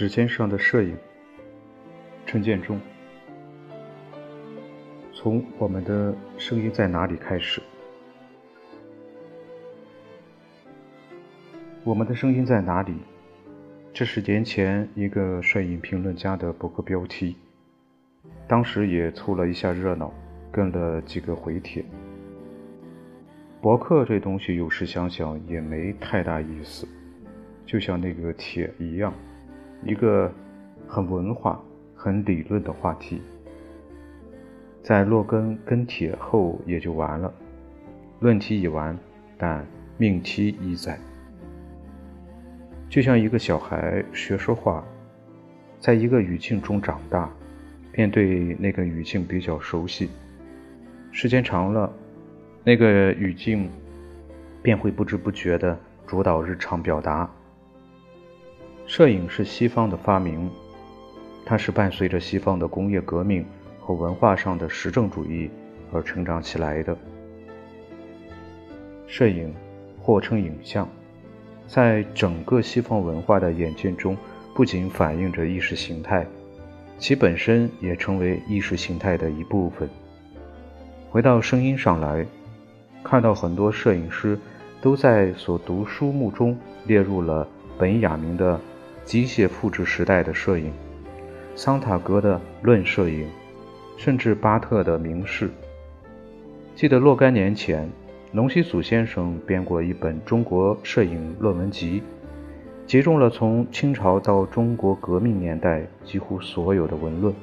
指尖上的摄影，陈建中。从我们的声音在哪里开始？我们的声音在哪里？这是年前一个摄影评论家的博客标题，当时也凑了一下热闹，跟了几个回帖。博客这东西，有时想想也没太大意思，就像那个帖一样，一个很文化、很理论的话题，在落根跟帖后也就完了。论题已完，但命题已在。就像一个小孩学说话，在一个语境中长大，便对那个语境比较熟悉，时间长了。那个语境便会不知不觉地主导日常表达。摄影是西方的发明，它是伴随着西方的工业革命和文化上的实证主义而成长起来的。摄影，或称影像，在整个西方文化的演进中，不仅反映着意识形态，其本身也成为意识形态的一部分。回到声音上来。看到很多摄影师都在所读书目中列入了本雅明的机械复制时代的摄影，桑塔格的论摄影，甚至巴特的明示。记得若干年前，龙西祖先生编过一本中国摄影论文集，集中了从清朝到中国革命年代几乎所有的文论。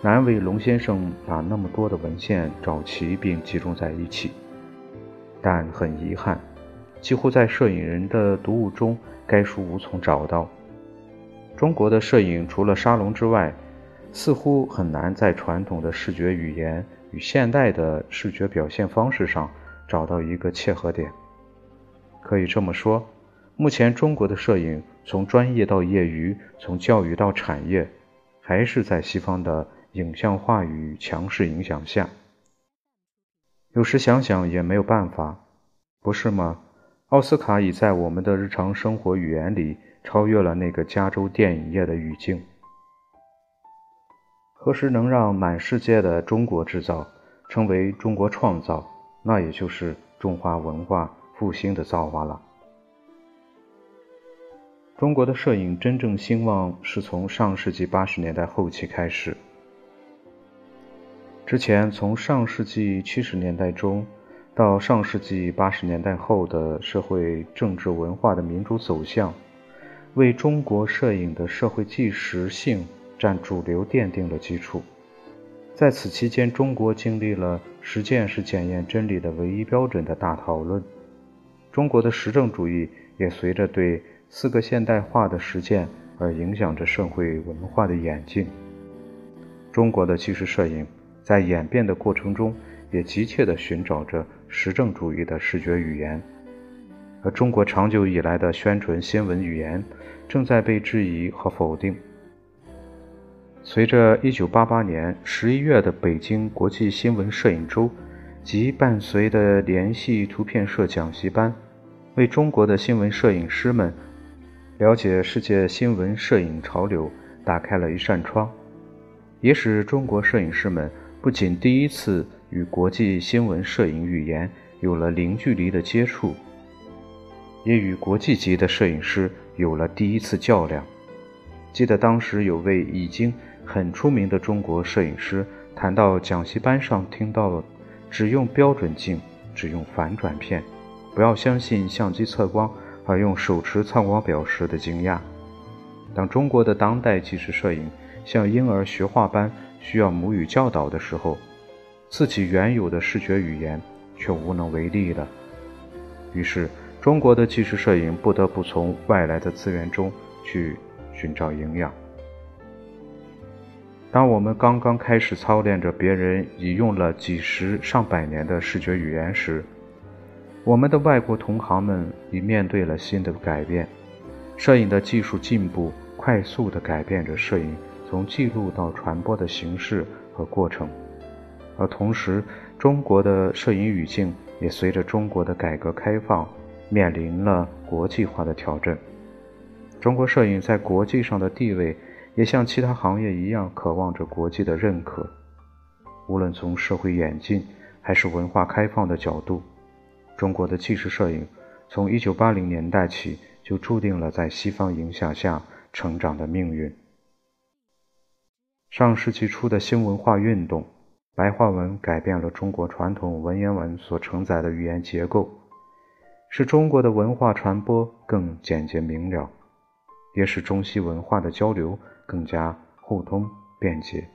难为龙先生把那么多的文献找齐并集中在一起。但很遗憾，几乎在摄影人的读物中，该书无从找到。中国的摄影除了沙龙之外，似乎很难在传统的视觉语言与现代的视觉表现方式上找到一个切合点。可以这么说，目前中国的摄影从专业到业余，从教育到产业，还是在西方的影像话语强势影响下。有时想想也没有办法，不是吗？奥斯卡已在我们的日常生活语言里超越了那个加州电影业的语境。何时能让满世界的中国制造称为中国创造？那也就是中华文化复兴的造化了。中国的摄影真正兴旺是从上世纪八十年代后期开始。之前，从上世纪七十年代中到上世纪八十年代后的社会、政治、文化的民主走向，为中国摄影的社会纪实性占主流奠定了基础。在此期间，中国经历了“实践是检验真理的唯一标准”的大讨论，中国的实证主义也随着对四个现代化的实践而影响着社会文化的演进。中国的纪实摄影。在演变的过程中，也急切地寻找着实证主义的视觉语言，而中国长久以来的宣传新闻语言正在被质疑和否定。随着1988年11月的北京国际新闻摄影周及伴随的联系图片社讲习班，为中国的新闻摄影师们了解世界新闻摄影潮流打开了一扇窗，也使中国摄影师们。不仅第一次与国际新闻摄影语言有了零距离的接触，也与国际级的摄影师有了第一次较量。记得当时有位已经很出名的中国摄影师谈到讲习班上听到了只用标准镜、只用反转片，不要相信相机测光而用手持测光表时的惊讶。当中国的当代纪实摄影像婴儿学画般。需要母语教导的时候，自己原有的视觉语言却无能为力了。于是，中国的纪实摄影不得不从外来的资源中去寻找营养。当我们刚刚开始操练着别人已用了几十上百年的视觉语言时，我们的外国同行们已面对了新的改变。摄影的技术进步快速地改变着摄影。从记录到传播的形式和过程，而同时，中国的摄影语境也随着中国的改革开放面临了国际化的挑战。中国摄影在国际上的地位也像其他行业一样，渴望着国际的认可。无论从社会演进还是文化开放的角度，中国的纪实摄影从1980年代起就注定了在西方影响下成长的命运。上世纪初的新文化运动，白话文改变了中国传统文言文所承载的语言结构，使中国的文化传播更简洁明了，也使中西文化的交流更加互通便捷。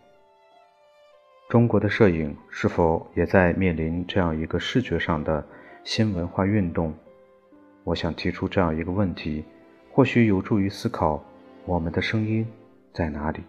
中国的摄影是否也在面临这样一个视觉上的新文化运动？我想提出这样一个问题，或许有助于思考我们的声音在哪里。